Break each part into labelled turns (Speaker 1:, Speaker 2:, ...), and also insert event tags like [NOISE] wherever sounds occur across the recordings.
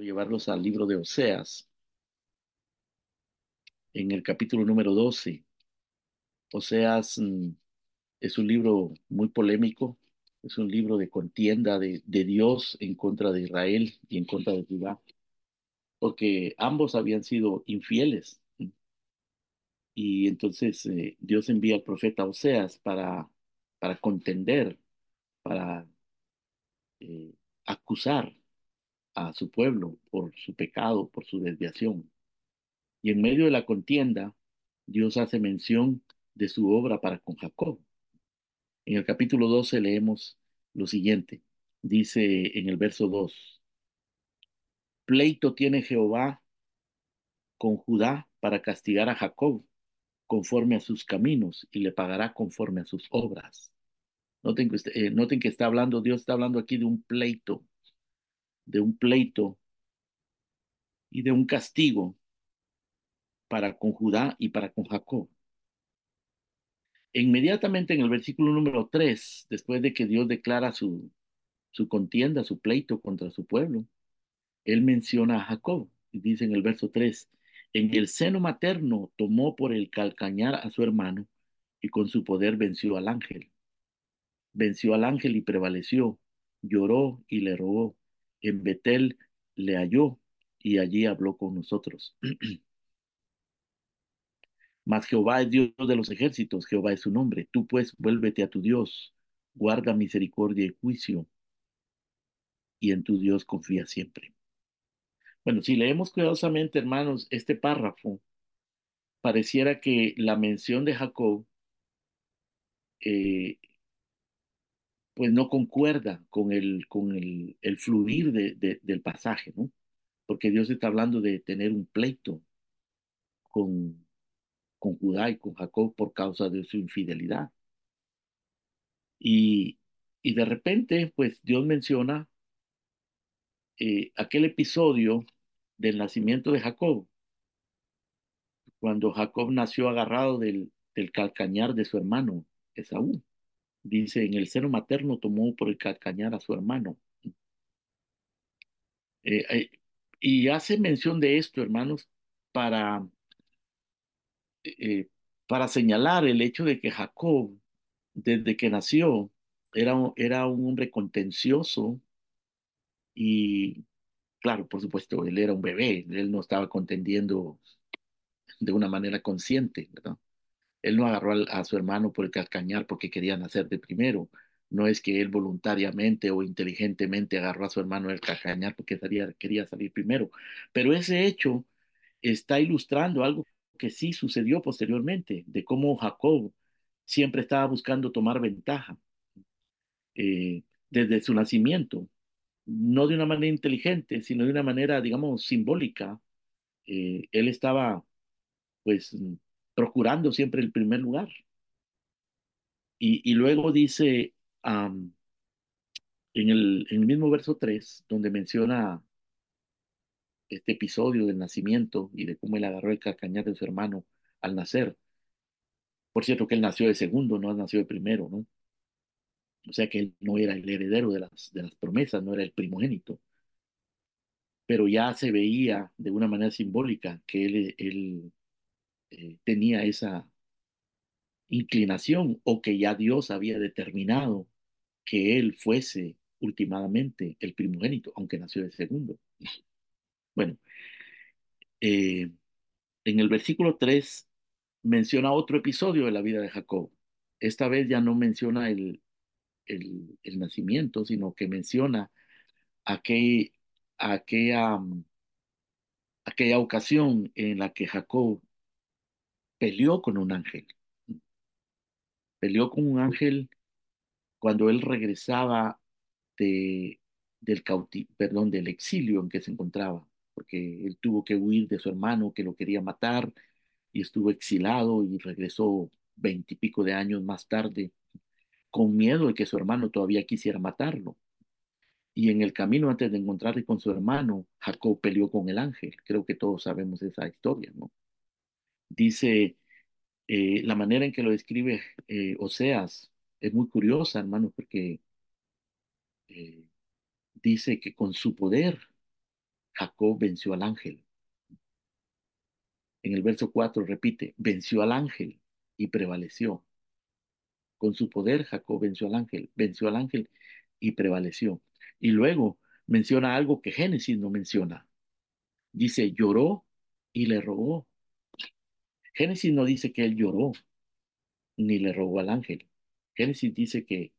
Speaker 1: Llevarlos al libro de Oseas, en el capítulo número 12. Oseas mm, es un libro muy polémico, es un libro de contienda de, de Dios en contra de Israel y en contra de Judá, porque ambos habían sido infieles. Y entonces eh, Dios envía al profeta Oseas para, para contender, para eh, acusar a su pueblo por su pecado, por su desviación. Y en medio de la contienda, Dios hace mención de su obra para con Jacob. En el capítulo 12 leemos lo siguiente. Dice en el verso 2, pleito tiene Jehová con Judá para castigar a Jacob conforme a sus caminos y le pagará conforme a sus obras. Noten que, eh, noten que está hablando, Dios está hablando aquí de un pleito, de un pleito y de un castigo para con Judá y para con Jacob. Inmediatamente en el versículo número 3, después de que Dios declara su, su contienda, su pleito contra su pueblo, él menciona a Jacob y dice en el verso 3, en el seno materno tomó por el calcañar a su hermano y con su poder venció al ángel. Venció al ángel y prevaleció, lloró y le rogó. En Betel le halló y allí habló con nosotros. [CLEARS THROAT] Mas Jehová es Dios de los ejércitos, Jehová es su nombre. Tú pues vuélvete a tu Dios, guarda misericordia y juicio, y en tu Dios confía siempre. Bueno, si leemos cuidadosamente, hermanos, este párrafo, pareciera que la mención de Jacob, eh, pues no concuerda con el, con el, el fluir de, de, del pasaje, ¿no? Porque Dios está hablando de tener un pleito con, con Judá y con Jacob por causa de su infidelidad. Y, y de repente, pues Dios menciona eh, aquel episodio del nacimiento de Jacob, cuando Jacob nació agarrado del, del calcañar de su hermano Esaú. Dice, en el seno materno tomó por el calcañar a su hermano. Eh, eh, y hace mención de esto, hermanos, para eh, para señalar el hecho de que Jacob, desde que nació, era, era un hombre contencioso y, claro, por supuesto, él era un bebé, él no estaba contendiendo de una manera consciente, ¿verdad? Él no agarró a, su hermano por el calcañar porque quería nacer de primero. No es que él voluntariamente o inteligentemente agarró a su hermano del calcañar porque quería salir primero. Pero ese hecho está ilustrando algo que sí sucedió posteriormente, de cómo Jacob siempre estaba buscando tomar ventaja eh, desde su nacimiento, no de una manera inteligente, sino de una manera, digamos, simbólica. Eh, él estaba, pues, procurando siempre el primer lugar. Y, luego dice en, el, mismo verso 3, donde menciona este episodio del nacimiento y de cómo él agarró el calcañar de su hermano al nacer. Por cierto que él nació de segundo, no nació de primero, ¿no? O sea que él no era el heredero de las, promesas, no era el primogénito. Pero ya se veía de una manera simbólica que él eh, tenía esa inclinación o que ya Dios había determinado que él fuese últimamente el primogénito, aunque nació de segundo. [LAUGHS] Bueno, eh, en el versículo 3 menciona otro episodio de la vida de Jacob. Esta vez ya no menciona el, el, el nacimiento, sino que menciona aquel, aquella, aquella ocasión en la que Jacob peleó con un ángel. Peleó con un ángel cuando él regresaba de, del, cauti perdón, del exilio en que se encontraba porque él tuvo que huir de su hermano que lo quería matar y estuvo exilado y regresó veintipico de años más tarde con miedo de que su hermano todavía quisiera matarlo. Y en el camino antes de encontrarse con su hermano, Jacob peleó con el ángel. Creo que todos sabemos esa historia, ¿no? Dice, eh, la manera en que lo describe eh, Oseas es muy curiosa, hermano, porque eh, dice que con su poder Jacob venció al ángel. En el verso 4 repite, venció al ángel y prevaleció. Con su poder Jacob venció al ángel, venció al ángel y prevaleció. Y luego menciona algo que Génesis no menciona. Dice, lloró y le rogó. Génesis no dice que él lloró ni le rogó al ángel. Génesis dice que,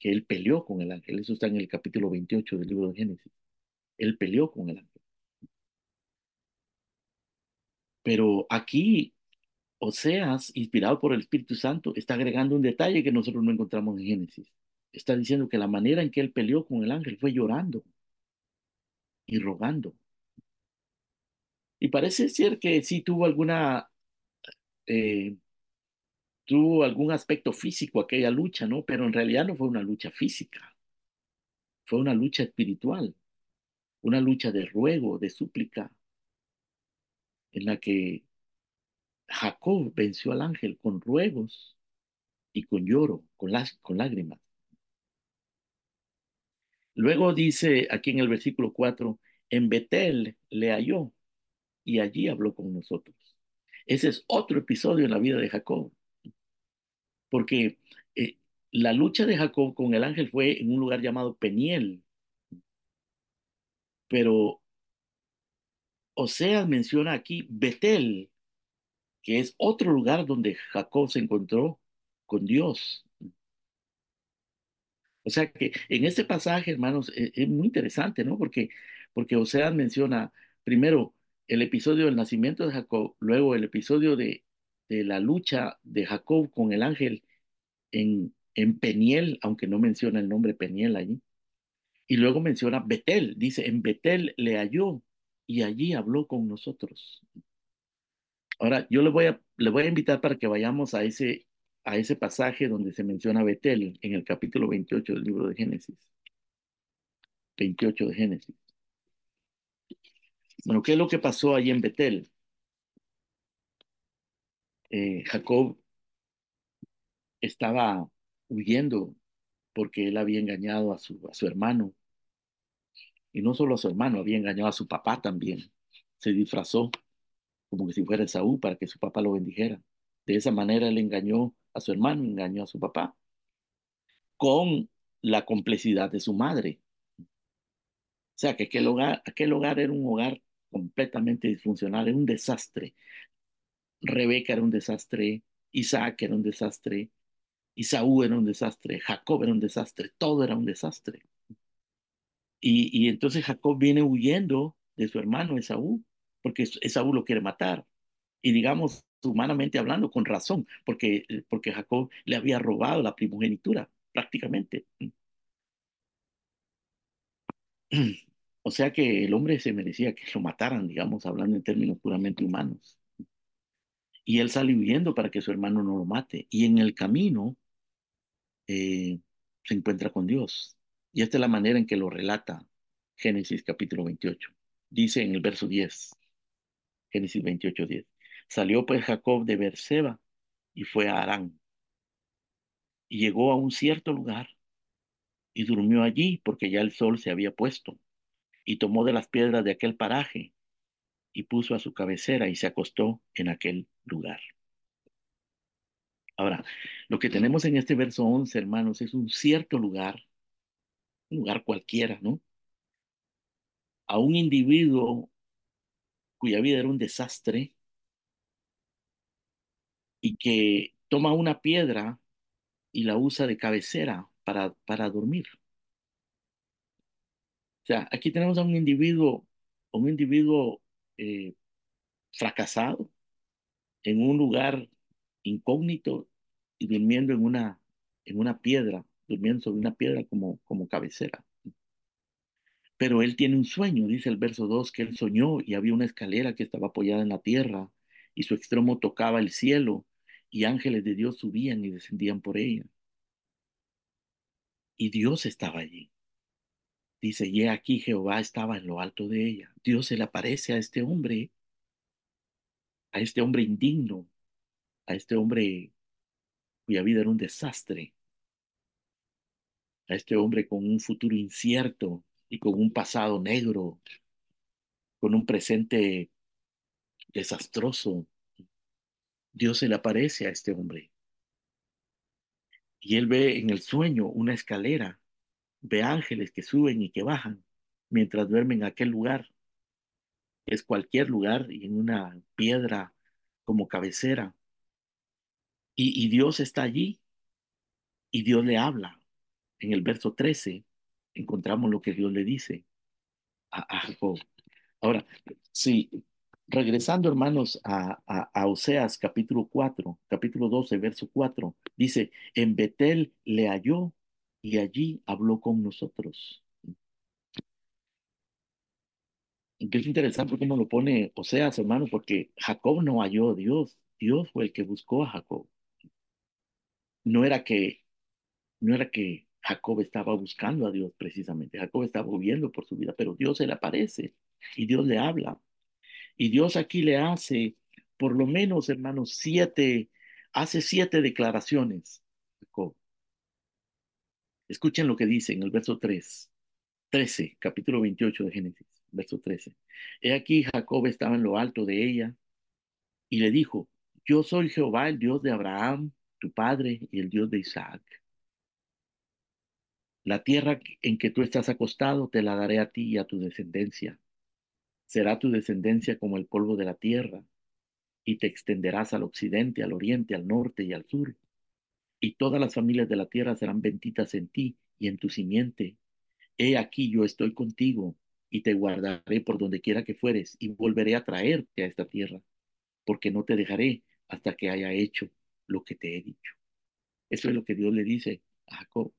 Speaker 1: que él peleó con el ángel. Eso está en el capítulo 28 del libro de Génesis. Él peleó con el ángel. Pero aquí Oseas, inspirado por el Espíritu Santo, está agregando un detalle que nosotros no encontramos en Génesis. Está diciendo que la manera en que él peleó con el ángel fue llorando y rogando. Y parece ser que sí tuvo alguna, eh, tuvo algún aspecto físico aquella lucha, ¿no? Pero en realidad no fue una lucha física, fue una lucha espiritual, una lucha de ruego, de súplica, en la que Jacob venció al ángel con ruegos y con lloro, con, con lágrimas. Luego dice aquí en el versículo 4, en Betel le halló y allí habló con nosotros. Ese es otro episodio en la vida de Jacob, porque eh, la lucha de Jacob con el ángel fue en un lugar llamado Peniel, pero Oseas menciona aquí Betel, que es otro lugar donde Jacob se encontró con Dios. O sea que en este pasaje, hermanos, es, es muy interesante, ¿no? Porque, porque Oseas menciona primero el episodio del nacimiento de Jacob, luego el episodio de, de la lucha de Jacob con el ángel en, en Peniel, aunque no menciona el nombre Peniel allí. Y luego menciona Betel, dice, en Betel le halló y allí habló con nosotros. Ahora, yo le voy a, le voy a invitar para que vayamos a ese, a ese pasaje donde se menciona Betel, en el capítulo 28 del libro de Génesis. 28 de Génesis. Bueno, ¿qué es lo que pasó allí en Betel? Eh, Jacob estaba huyendo porque él había engañado a su, a su hermano. Y no solo a su hermano, había engañado a su papá también. Se disfrazó como que si fuera Esaú para que su papá lo bendijera. De esa manera él engañó a su hermano, engañó a su papá, con la complicidad de su madre. O sea, que aquel hogar, aquel hogar era un hogar completamente disfuncional, era un desastre. Rebeca era un desastre, Isaac era un desastre, Isaú era un desastre, Jacob era un desastre, todo era un desastre. Y, y entonces Jacob viene huyendo de su hermano Esaú, porque Esaú lo quiere matar. Y digamos, humanamente hablando, con razón, porque, porque Jacob le había robado la primogenitura, prácticamente. [CLEARS THROAT] O sea que el hombre se merecía que lo mataran, digamos, hablando en términos puramente humanos. Y él sale huyendo para que su hermano no lo mate. Y en el camino eh, se encuentra con Dios. Y esta es la manera en que lo relata Génesis capítulo 28. Dice en el verso 10, Génesis 28, 10. Salió pues Jacob de Berseba y fue a Arán. Y llegó a un cierto lugar y durmió allí porque ya el sol se había puesto. Y tomó de las piedras de aquel paraje y puso a su cabecera y se acostó en aquel lugar. Ahora, lo que tenemos en este verso 11, hermanos, es un cierto lugar, un lugar cualquiera, ¿no? A un individuo cuya vida era un desastre y que toma una piedra y la usa de cabecera para, para dormir. O sea, aquí tenemos a un individuo, un individuo eh, fracasado en un lugar incógnito y durmiendo en una, en una piedra, durmiendo sobre una piedra como, como cabecera. Pero él tiene un sueño, dice el verso 2, que él soñó y había una escalera que estaba apoyada en la tierra y su extremo tocaba el cielo y ángeles de Dios subían y descendían por ella. Y Dios estaba allí. Dice, y aquí Jehová estaba en lo alto de ella. Dios se le aparece a este hombre, a este hombre indigno, a este hombre cuya vida era un desastre, a este hombre con un futuro incierto y con un pasado negro con un presente desastroso, Dios se le aparece a este hombre. Y él ve en el sueño una escalera, ve ángeles que suben y que bajan mientras duermen en aquel lugar. Es cualquier lugar y en una piedra como cabecera. Y, y Dios está allí y Dios le habla. En el verso 13 encontramos lo que Dios le dice a, Jacob. Ahora, sí, regresando hermanos a, a, a, Oseas capítulo 4, capítulo 12, verso 4, dice, en Betel le halló y allí habló con nosotros. Es interesante cómo lo pone Oseas, hermano, porque Jacob no halló a Dios, Dios fue el que buscó a Jacob. No era que, no era que Jacob estaba buscando a Dios precisamente, Jacob estaba huyendo por su vida, pero Dios se le aparece y Dios le habla. Y Dios aquí le hace, por lo menos, hermanos, siete, hace siete declaraciones. Jacob. Escuchen lo que dice en el verso 3, 13, capítulo 28 de Génesis, verso 13. He aquí Jacob estaba en lo alto de ella y le dijo, yo soy Jehová, el Dios de Abraham, tu padre, y el Dios de Isaac. La tierra en que tú estás acostado te la daré a ti y a tu descendencia. Será tu descendencia como el polvo de la tierra, y te extenderás al occidente, al oriente, al norte y al sur. Y todas las familias de la tierra serán benditas en ti y en tu simiente. He aquí yo estoy contigo, y te guardaré por donde quiera que fueres, y volveré a traerte a esta tierra, porque no te dejaré hasta que haya hecho lo que te he dicho. Eso es lo que Dios le dice a Jacob.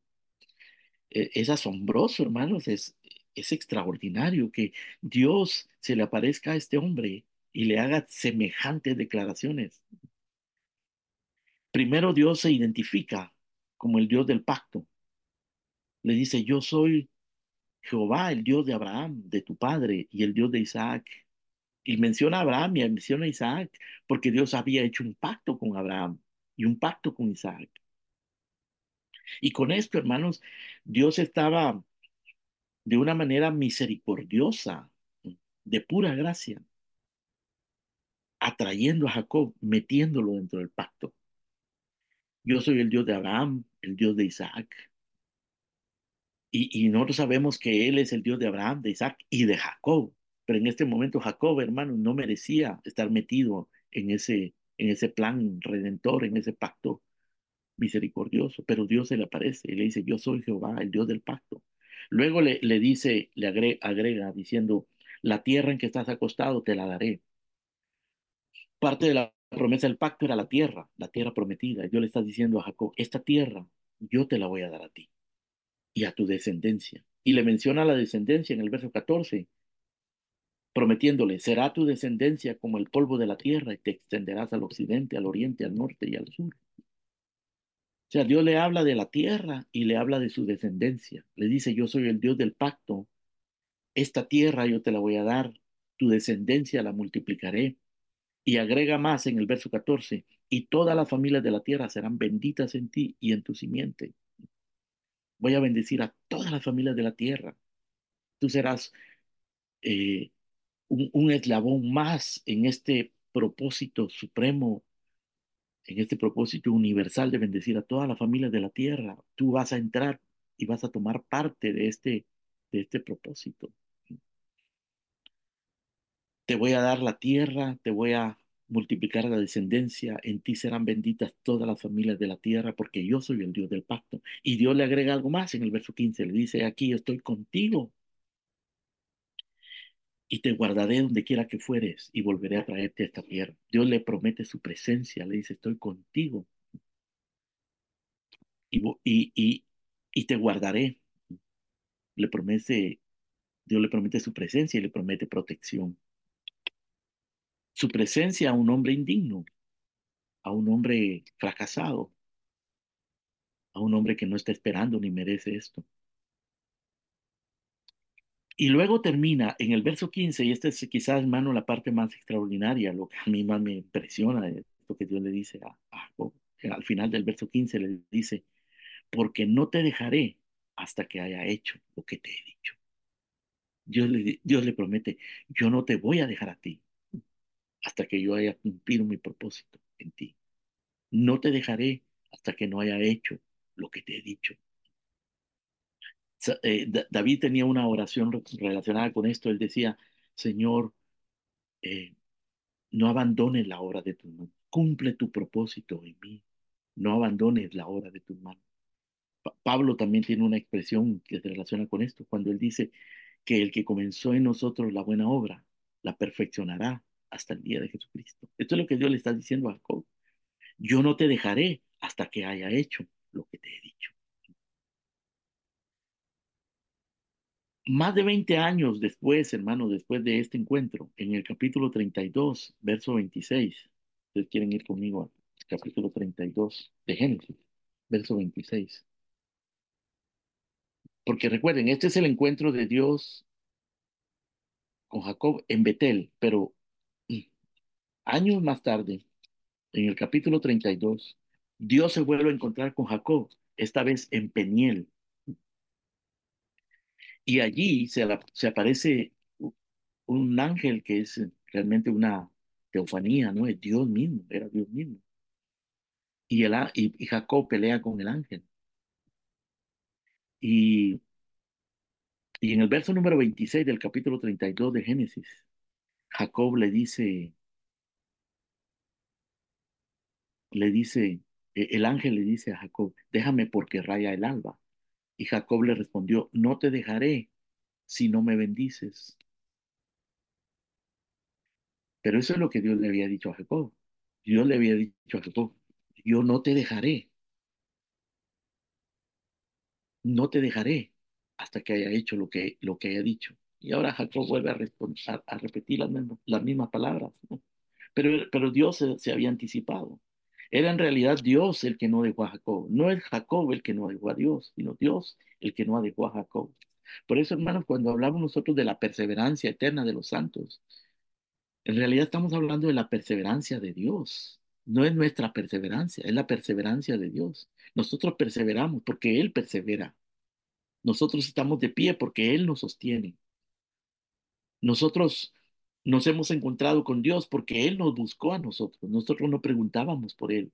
Speaker 1: Es asombroso, hermanos, es, es extraordinario que Dios se le aparezca a este hombre y le haga semejantes declaraciones. Primero Dios se identifica como el Dios del pacto. Le dice, yo soy Jehová, el Dios de Abraham, de tu padre, y el Dios de Isaac. Y menciona a Abraham y menciona a Isaac, porque Dios había hecho un pacto con Abraham y un pacto con Isaac. Y con esto, hermanos, Dios estaba de una manera misericordiosa, de pura gracia, atrayendo a Jacob, metiéndolo dentro del pacto. Yo soy el Dios de Abraham, el Dios de Isaac. Y, nosotros sabemos que Él es el Dios de Abraham, de Isaac y de Jacob. Pero en este momento Jacob, hermano, no merecía estar metido en ese, en ese plan redentor, en ese pacto misericordioso. Pero Dios se le aparece y le dice, yo soy Jehová, el Dios del pacto. Luego le, le dice, le agrega diciendo, la tierra en que estás acostado te la daré. Parte de la promesa del pacto era la tierra, la tierra prometida. Dios le está diciendo a Jacob, esta tierra yo te la voy a dar a ti y a tu descendencia. Y le menciona la descendencia en el verso 14, prometiéndole, será tu descendencia como el polvo de la tierra y te extenderás al occidente, al oriente, al norte y al sur. O sea, Dios le habla de la tierra y le habla de su descendencia. Le dice, yo soy el Dios del pacto. Esta tierra yo te la voy a dar, tu descendencia la multiplicaré. Y agrega más en el verso 14, y todas las familias de la tierra serán benditas en ti y en tu simiente. Voy a bendecir a todas las familias de la tierra. Tú serás eh, un, un eslabón más en este propósito supremo en este propósito universal de bendecir a todas las familias de la tierra. Tú vas a entrar y vas a tomar parte de este, de este propósito. Te voy a dar la tierra, te voy a multiplicar la descendencia, en ti serán benditas todas las familias de la tierra, porque yo soy el Dios del pacto. Y Dios le agrega algo más en el verso 15, le dice, aquí estoy contigo y te guardaré donde quiera que fueres y volveré a traerte a esta tierra. Dios le promete su presencia, le dice, estoy contigo y, y, y, y te guardaré. Le promete, Dios le promete su presencia y le promete protección. Su presencia a un hombre indigno, a un hombre fracasado, a un hombre que no está esperando ni merece esto. Y luego termina en el verso 15, y esta es quizás, hermano, la parte más extraordinaria, lo que a mí más me impresiona esto que Dios le dice Al final del verso 15 le dice, porque no te dejaré hasta que haya hecho lo que te he dicho. Le, Dios le promete, yo no te voy a dejar a ti hasta que yo haya cumplido mi propósito en ti. No te dejaré hasta que no haya hecho lo que te he dicho. Eh, Da- David tenía una oración re- relacionada con esto. Él decía, Señor, eh, no abandones la obra de tus manos. Cumple tu propósito en mí. No abandones la obra de tus manos. Pa- Pablo también tiene una expresión que se relaciona con esto, cuando él dice que el que comenzó en nosotros la buena obra, la perfeccionará hasta el día de Jesucristo. Esto es lo que Dios le está diciendo a Jacob. Yo no te dejaré hasta que haya hecho lo que te he dicho. Más de 20 años después, hermano, después de este encuentro, en el capítulo 32, verso 26, ustedes quieren ir conmigo al capítulo 32 de Génesis, verso 26. Porque recuerden, este es el encuentro de Dios con Jacob en Betel, pero años más tarde, en el capítulo 32, Dios se vuelve a encontrar con Jacob, esta vez en Peniel, y allí se, aparece un ángel que es realmente una teofanía, ¿no? Es Dios mismo, era Dios mismo. Y, el, y Jacob pelea con el ángel. Y, y en el verso número 26 del capítulo 32 de Génesis, Jacob le dice, le dice, eh, el ángel le dice a Jacob, déjame porque raya el alba. Y Jacob le respondió, no te dejaré si no me bendices. Pero eso es lo que Dios le había dicho a Jacob. Dios le había dicho a Jacob, yo no te dejaré, no te dejaré hasta que haya hecho lo que, lo que haya dicho. Y ahora Jacob vuelve a, repetir las mismas, las mismas palabras. Pero, pero Dios se, se había anticipado. Era en realidad Dios el que no dejó a Jacob. No es Jacob el que no dejó a Dios, sino Dios el que no dejó a Jacob. Por eso, hermanos, cuando hablamos nosotros de la perseverancia eterna de los santos, en realidad estamos hablando de la perseverancia de Dios. No es nuestra perseverancia, es la perseverancia de Dios. Nosotros perseveramos porque Él persevera. Nosotros estamos de pie porque Él nos sostiene. Nosotros nos hemos encontrado con Dios porque Él nos buscó a nosotros. Nosotros no preguntábamos por Él.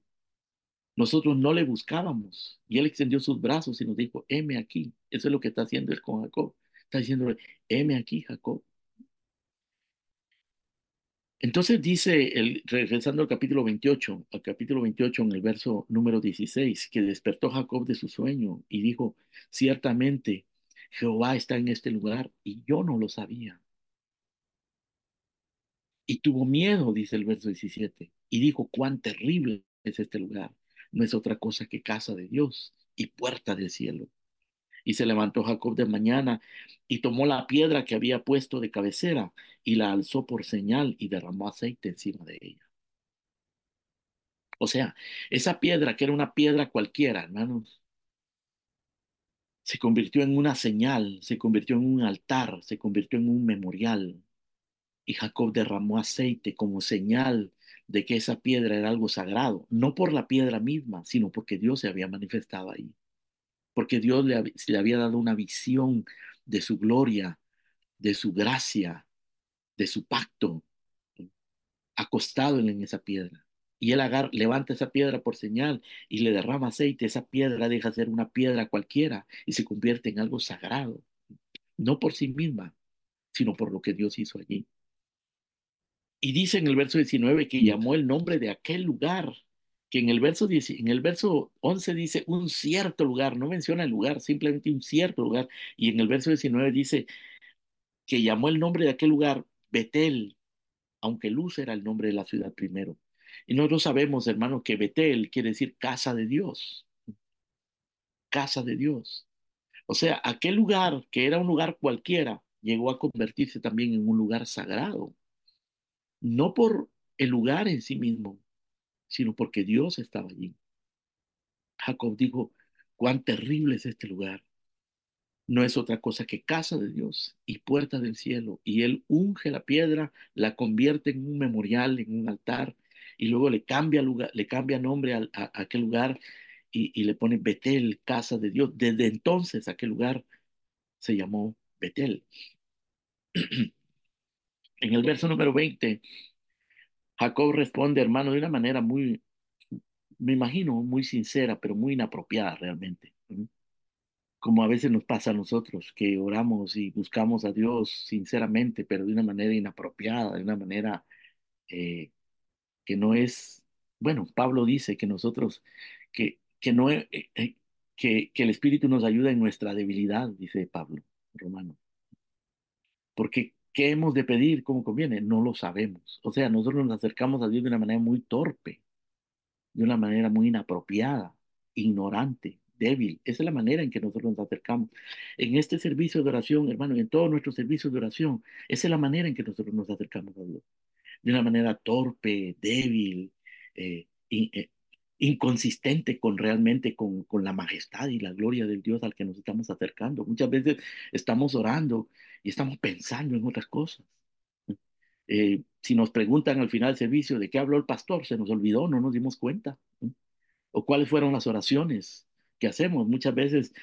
Speaker 1: Nosotros no le buscábamos. Y Él extendió sus brazos y nos dijo, heme aquí. Eso es lo que está haciendo Él con Jacob. Está diciéndole, heme aquí, Jacob. Entonces dice, el, regresando al capítulo 28, al capítulo 28 en el verso número 16, que despertó Jacob de su sueño y dijo, ciertamente Jehová está en este lugar y yo no lo sabía. Y tuvo miedo, dice el verso 17, y dijo, cuán terrible es este lugar. No es otra cosa que casa de Dios y puerta del cielo. Y se levantó Jacob de mañana y tomó la piedra que había puesto de cabecera y la alzó por señal y derramó aceite encima de ella. O sea, esa piedra que era una piedra cualquiera, hermanos, se convirtió en una señal, se convirtió en un altar, se convirtió en un memorial. Y Jacob derramó aceite como señal de que esa piedra era algo sagrado, no por la piedra misma, sino porque Dios se había manifestado ahí, porque Dios le, hab- le había dado una visión de su gloria, de su gracia, de su pacto, acostado en esa piedra. Y él agar- levanta esa piedra por señal y le derrama aceite. Esa piedra deja de ser una piedra cualquiera y se convierte en algo sagrado, no por sí misma, sino por lo que Dios hizo allí. Y dice en el verso 19 que llamó el nombre de aquel lugar, que en el verso 10 en el verso 11 dice un cierto lugar, no menciona el lugar, simplemente un cierto lugar. Y en el verso 19 dice que llamó el nombre de aquel lugar Betel, aunque Luz era el nombre de la ciudad primero. Y nosotros sabemos, hermano, que Betel quiere decir casa de Dios, casa de Dios. O sea, aquel lugar que era un lugar cualquiera, llegó a convertirse también en un lugar sagrado, no por el lugar en sí mismo, sino porque Dios estaba allí. Jacob dijo, cuán terrible es este lugar. No es otra cosa que casa de Dios y puerta del cielo. Y él unge la piedra, la convierte en un memorial, en un altar, y luego le cambia lugar, le cambia nombre a aquel lugar y, y le pone Betel, casa de Dios. Desde entonces aquel lugar se llamó Betel. [CLEARS THROAT] En el verso número 20, Jacob responde, hermano, de una manera muy, me imagino, muy sincera, pero muy inapropiada realmente. Como a veces nos pasa a nosotros, que oramos y buscamos a Dios sinceramente, pero de una manera inapropiada, de una manera eh, que no es, bueno, Pablo dice que nosotros, que, que no, eh, eh, que, que el Espíritu nos ayuda en nuestra debilidad, dice Pablo, Romano. Porque, ¿qué hemos de pedir como conviene? No lo sabemos. O sea, nosotros nos acercamos a Dios de una manera muy torpe, de una manera muy inapropiada, ignorante, débil. Esa es la manera en que nosotros nos acercamos. En este servicio de oración, hermano, en todos nuestros servicios de oración, esa es la manera en que nosotros nos acercamos a Dios de una manera torpe, débil, eh, eh, inconsistente con realmente con, con la majestad y la gloria del Dios al que nos estamos acercando. Muchas veces estamos orando y estamos pensando en otras cosas. Eh, si nos preguntan al final del servicio de qué habló el pastor, se nos olvidó, no nos dimos cuenta. O cuáles fueron las oraciones que hacemos. Muchas veces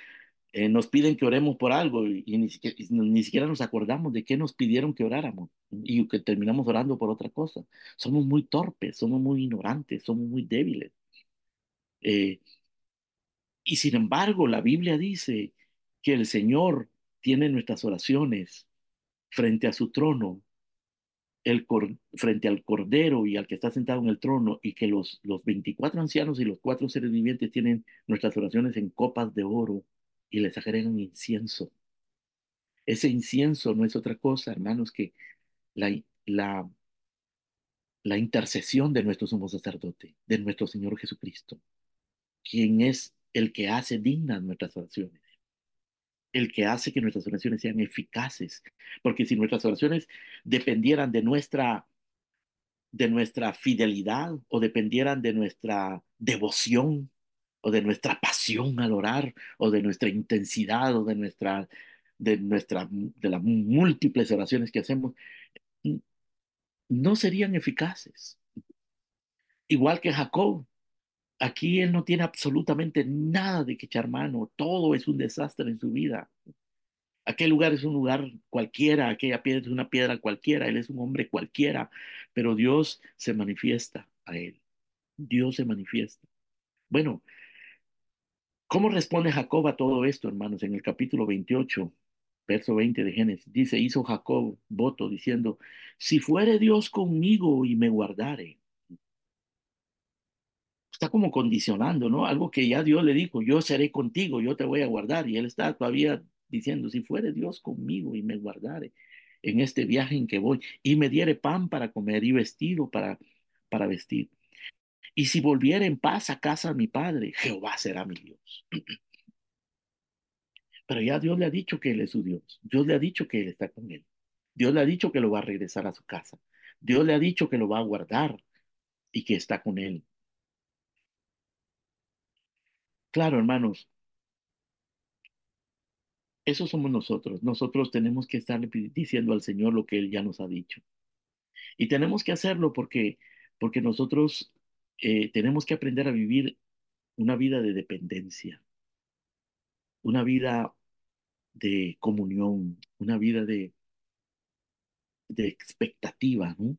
Speaker 1: eh, nos piden que oremos por algo y, y ni siquiera, y ni siquiera nos acordamos de qué nos pidieron que oráramos y que terminamos orando por otra cosa. Somos muy torpes, somos muy ignorantes, somos muy débiles. Eh, y sin embargo, la Biblia dice que el Señor tiene nuestras oraciones frente a su trono, frente al Cordero y al que está sentado en el trono, y que los, los 24 ancianos y los cuatro seres vivientes tienen nuestras oraciones en copas de oro y les agregan incienso. Ese incienso no es otra cosa, hermanos, que la, la, la intercesión de nuestro sumo sacerdote, de nuestro Señor Jesucristo, quien es el que hace dignas nuestras oraciones, el que hace que nuestras oraciones sean eficaces, porque si nuestras oraciones dependieran de nuestra, de nuestra fidelidad o dependieran de nuestra devoción o de nuestra pasión al orar o de nuestra intensidad o de nuestra de nuestra de las múltiples oraciones que hacemos no serían eficaces. Igual que Jacob, aquí él no tiene absolutamente nada de que echar mano, todo es un desastre en su vida. Aquel lugar es un lugar cualquiera, aquella piedra es una piedra cualquiera, él es un hombre cualquiera, pero Dios se manifiesta a él. Dios se manifiesta. Bueno, ¿cómo responde Jacob a todo esto, hermanos? En el capítulo 28, verso 20 de Génesis, dice, hizo Jacob voto diciendo, si fuere Dios conmigo y me guardare está como condicionando, ¿no? Algo que ya Dios le dijo, yo seré contigo, yo te voy a guardar. Y él está todavía diciendo, si fuere Dios conmigo y me guardare en este viaje en que voy, y me diere pan para comer y vestido para, para vestir. Y si volviera en paz a casa de mi padre, Jehová será mi Dios. [CLEARS THROAT] Pero ya Dios le ha dicho que Él es su Dios. Dios le ha dicho que Él está con Él. Dios le ha dicho que lo va a regresar a su casa. Dios le ha dicho que lo va a guardar y que está con Él. Claro, hermanos, Eso somos nosotros. Nosotros tenemos que estar diciendo al Señor lo que Él ya nos ha dicho. Y tenemos que hacerlo porque, porque nosotros eh, tenemos que aprender a vivir una vida de dependencia, una vida de comunión, una vida de, de expectativa, ¿no?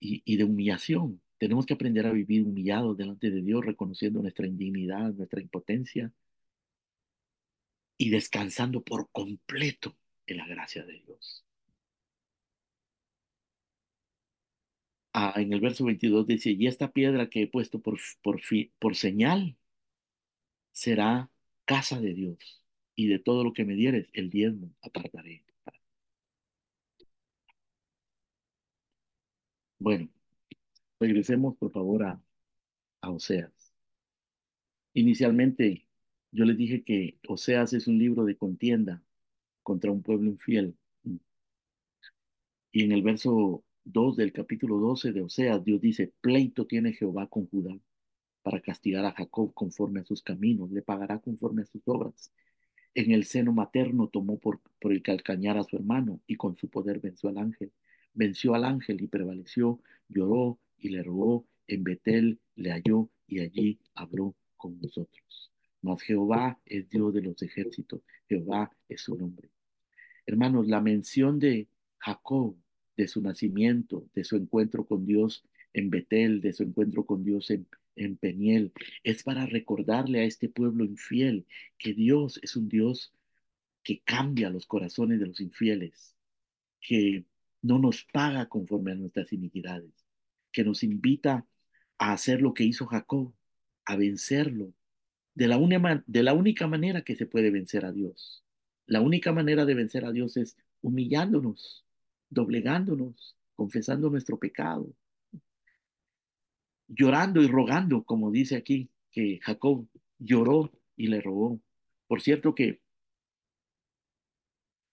Speaker 1: Y, y de humillación. Tenemos que aprender a vivir humillados delante de Dios, reconociendo nuestra indignidad, nuestra impotencia y descansando por completo en la gracia de Dios. Ah, en el verso 22 dice, y esta piedra que he puesto por, por, por señal será casa de Dios, y de todo lo que me dieres, el diezmo apartaré. Bueno, regresemos por favor a, a Oseas. Inicialmente, yo les dije que Oseas es un libro de contienda contra un pueblo infiel. Y en el verso 2 del capítulo 12 de Oseas, Dios dice, pleito tiene Jehová con Judá para castigar a Jacob conforme a sus caminos, le pagará conforme a sus obras. En el seno materno tomó por, por el calcañar a su hermano y con su poder venció al ángel. Venció al ángel y prevaleció, lloró y le rogó. En Betel le halló y allí habló con nosotros. Mas Jehová es Dios de los ejércitos, Jehová es su nombre. Hermanos, la mención de, Jacob, de su nacimiento, de su encuentro con Dios en Betel, de su encuentro con Dios en, en Peniel, es para recordarle a este pueblo infiel que Dios es un Dios que cambia los corazones de los infieles, que no nos paga conforme a nuestras iniquidades, que nos invita a hacer lo que hizo Jacob, a vencerlo, de la, de la única manera que se puede vencer a Dios. La única manera de vencer a Dios es humillándonos, doblegándonos, confesando nuestro pecado, llorando y rogando, como dice aquí, que Jacob lloró y le rogó. Por cierto que,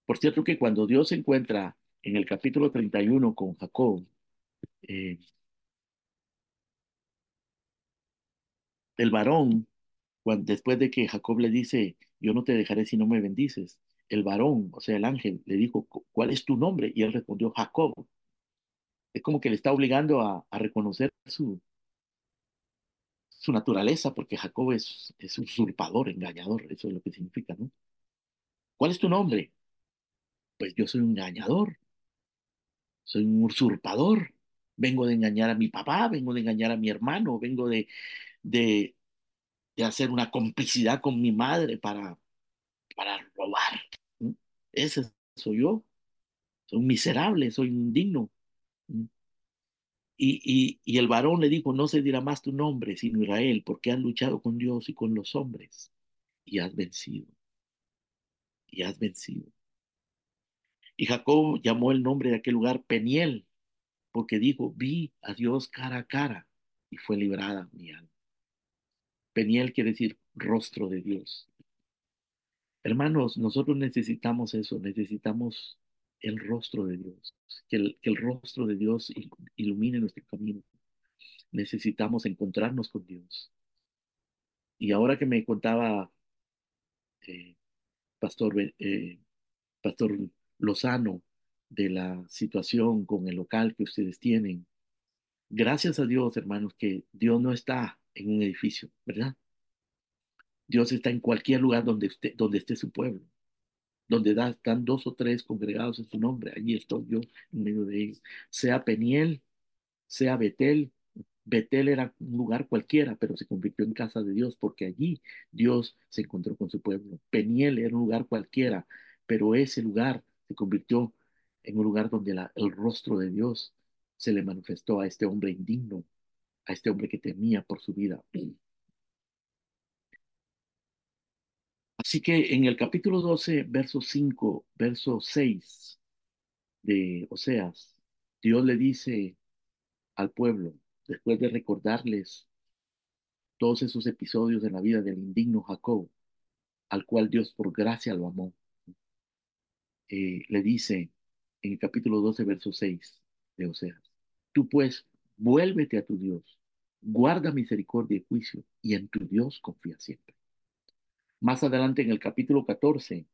Speaker 1: por cierto que cuando Dios se encuentra en el capítulo 31 con Jacob, eh, el varón, cuando, después de que Jacob le dice, yo no te dejaré si no me bendices, el varón, o sea, el ángel, le dijo, ¿cuál es tu nombre? Y él respondió, Jacob. Es como que le está obligando a, reconocer su, su naturaleza, porque Jacob es, es usurpador, engañador, eso es lo que significa, ¿no? ¿Cuál es tu nombre? Pues yo soy un engañador, soy un usurpador, vengo de engañar a mi papá, vengo de engañar a mi hermano, vengo de, de, de hacer una complicidad con mi madre para, para robar. Ese soy yo, soy miserable, soy indigno. ¿no? Y, y, y el varón le dijo, no se dirá más tu nombre, sino Israel, porque has luchado con Dios y con los hombres y has vencido. Y has vencido. Y Jacob llamó el nombre de aquel lugar Peniel, porque dijo, vi a Dios cara a cara y fue librada mi alma. Peniel quiere decir rostro de Dios. Hermanos, nosotros necesitamos eso, necesitamos el rostro de Dios, que el, rostro de Dios ilumine nuestro camino. Necesitamos encontrarnos con Dios. Y ahora que me contaba eh, eh, Pastor Lozano de la situación con el local que ustedes tienen, gracias a Dios, hermanos, que Dios no está en un edificio, ¿verdad? Dios está en cualquier lugar donde, esté, su pueblo, donde da, están dos o tres congregados en su nombre. Allí estoy yo en medio de ellos. Sea Peniel, sea Betel. Betel era un lugar cualquiera, pero se convirtió en casa de Dios porque allí Dios se encontró con su pueblo. Peniel era un lugar cualquiera, pero ese lugar se convirtió en un lugar donde el rostro de Dios se le manifestó a este hombre indigno, a este hombre que temía por su vida. Así que en el capítulo 12, verso 5, verso 6 de Oseas, Dios le dice al pueblo, después de recordarles todos esos episodios de la vida del indigno Jacob, al cual Dios por gracia lo amó, eh, le dice en el capítulo 12, verso 6 de Oseas, tú pues vuélvete a tu Dios, guarda misericordia y juicio, y en tu Dios confía siempre. Más adelante en el capítulo 14,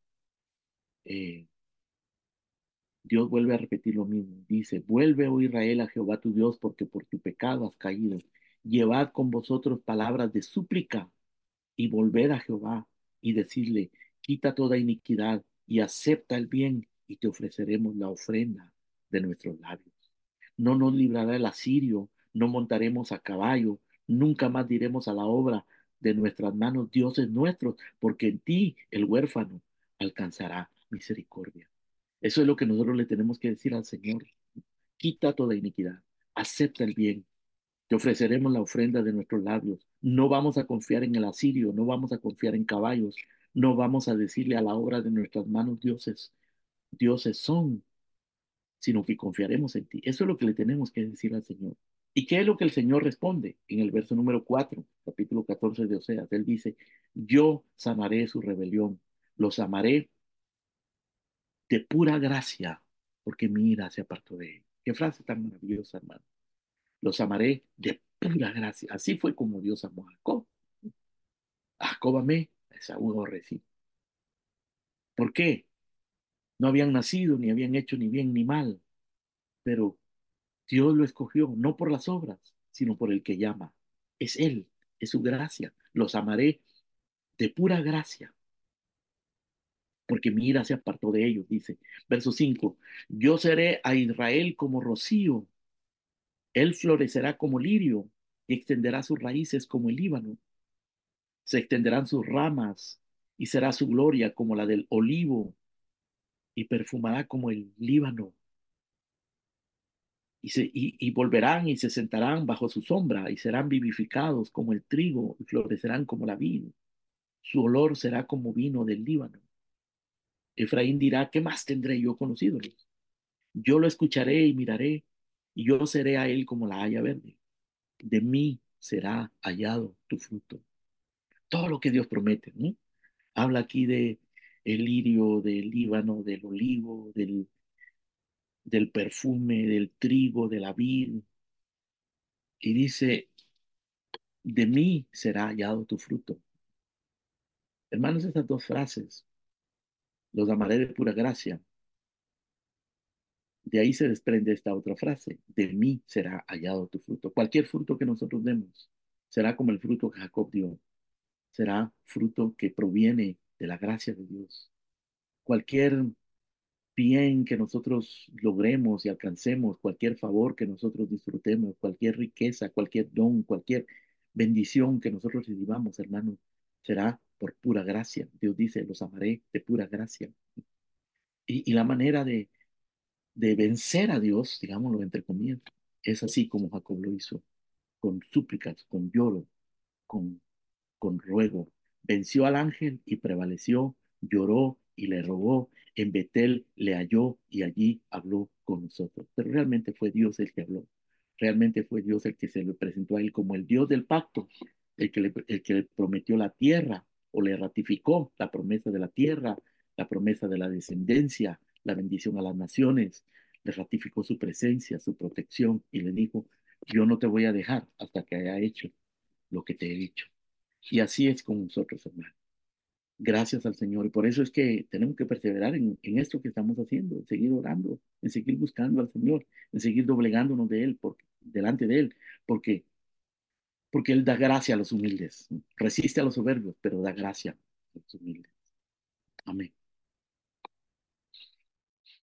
Speaker 1: eh, Dios vuelve a repetir lo mismo. Dice, vuelve, oh Israel, a Jehová tu Dios, porque por tu pecado has caído. Llevad con vosotros palabras de súplica y volved a Jehová y decirle, quita toda iniquidad y acepta el bien y te ofreceremos la ofrenda de nuestros labios. No nos librará el asirio, no montaremos a caballo, nunca más diremos a la obra de nuestras manos, dioses nuestros, porque en ti el huérfano alcanzará misericordia. Eso es lo que nosotros le tenemos que decir al Señor. Quita toda iniquidad, acepta el bien, te ofreceremos la ofrenda de nuestros labios. No vamos a confiar en el asirio, no vamos a confiar en caballos, no vamos a decirle a la obra de nuestras manos dioses, dioses son, sino que confiaremos en ti. Eso es lo que le tenemos que decir al Señor. ¿Y qué es lo que el Señor responde? En el verso número 4, capítulo 14 de Oseas, Él dice, yo sanaré su rebelión, los amaré de pura gracia, porque mi ira se apartó de él. Qué frase tan maravillosa, hermano. Los amaré de pura gracia. Así fue como Dios amó a Jacob. Jacob amé, a Esaú. ¿Por qué? No habían nacido, ni habían hecho ni bien ni mal, pero Dios lo escogió, no por las obras, sino por el que llama. Es Él, es su gracia. Los amaré de pura gracia. porque mi ira se apartó de ellos, dice. Verso 5, yo seré a Israel como rocío, él florecerá como lirio y extenderá sus raíces como el Líbano. Se extenderán sus ramas y será su gloria como la del olivo y perfumará como el Líbano. Y, se, y, volverán y se sentarán bajo su sombra y serán vivificados como el trigo y florecerán como la vid. Su olor será como vino del Líbano. Efraín dirá, ¿qué más tendré yo con los ídolos? Yo lo escucharé y miraré, y yo seré a él como la haya verde. De mí será hallado tu fruto. Todo lo que Dios promete, ¿no? Habla aquí de el lirio, del Líbano, del olivo, del, del perfume, del trigo, de la vid. Y dice, de mí será hallado tu fruto. Hermanos, estas dos frases, los amaré de pura gracia. De ahí se desprende esta otra frase, de mí será hallado tu fruto. Cualquier fruto que nosotros demos será como el fruto que Jacob dio. Será fruto que proviene de la gracia de Dios. Cualquier bien que nosotros logremos y alcancemos, cualquier favor que nosotros disfrutemos, cualquier riqueza, cualquier don, cualquier bendición que nosotros recibamos, hermanos, será por pura gracia. Dios dice, los amaré de pura gracia. Y, y la manera de, de vencer a Dios, digámoslo entre comillas, es así como Jacob lo hizo, con súplicas, con lloro, con, con ruego. Venció al ángel y prevaleció, lloró y le rogó. En Betel le halló y allí habló con nosotros. Pero realmente fue Dios el que habló. Realmente fue Dios el que se le presentó a él como el Dios del pacto, el que le, el que le prometió la tierra o le ratificó la promesa de la tierra, la promesa de la descendencia, la bendición a las naciones, le ratificó su presencia, su protección y le dijo, yo no te voy a dejar hasta que haya hecho lo que te he dicho. Y así es con nosotros, hermanos. Gracias al Señor. Y por eso es que tenemos que perseverar en, en, esto que estamos haciendo, en seguir orando, en seguir buscando al Señor, en seguir doblegándonos de Él, porque, delante de Él, porque, porque Él da gracia a los humildes. Resiste a los soberbios, pero da gracia a los humildes. Amén.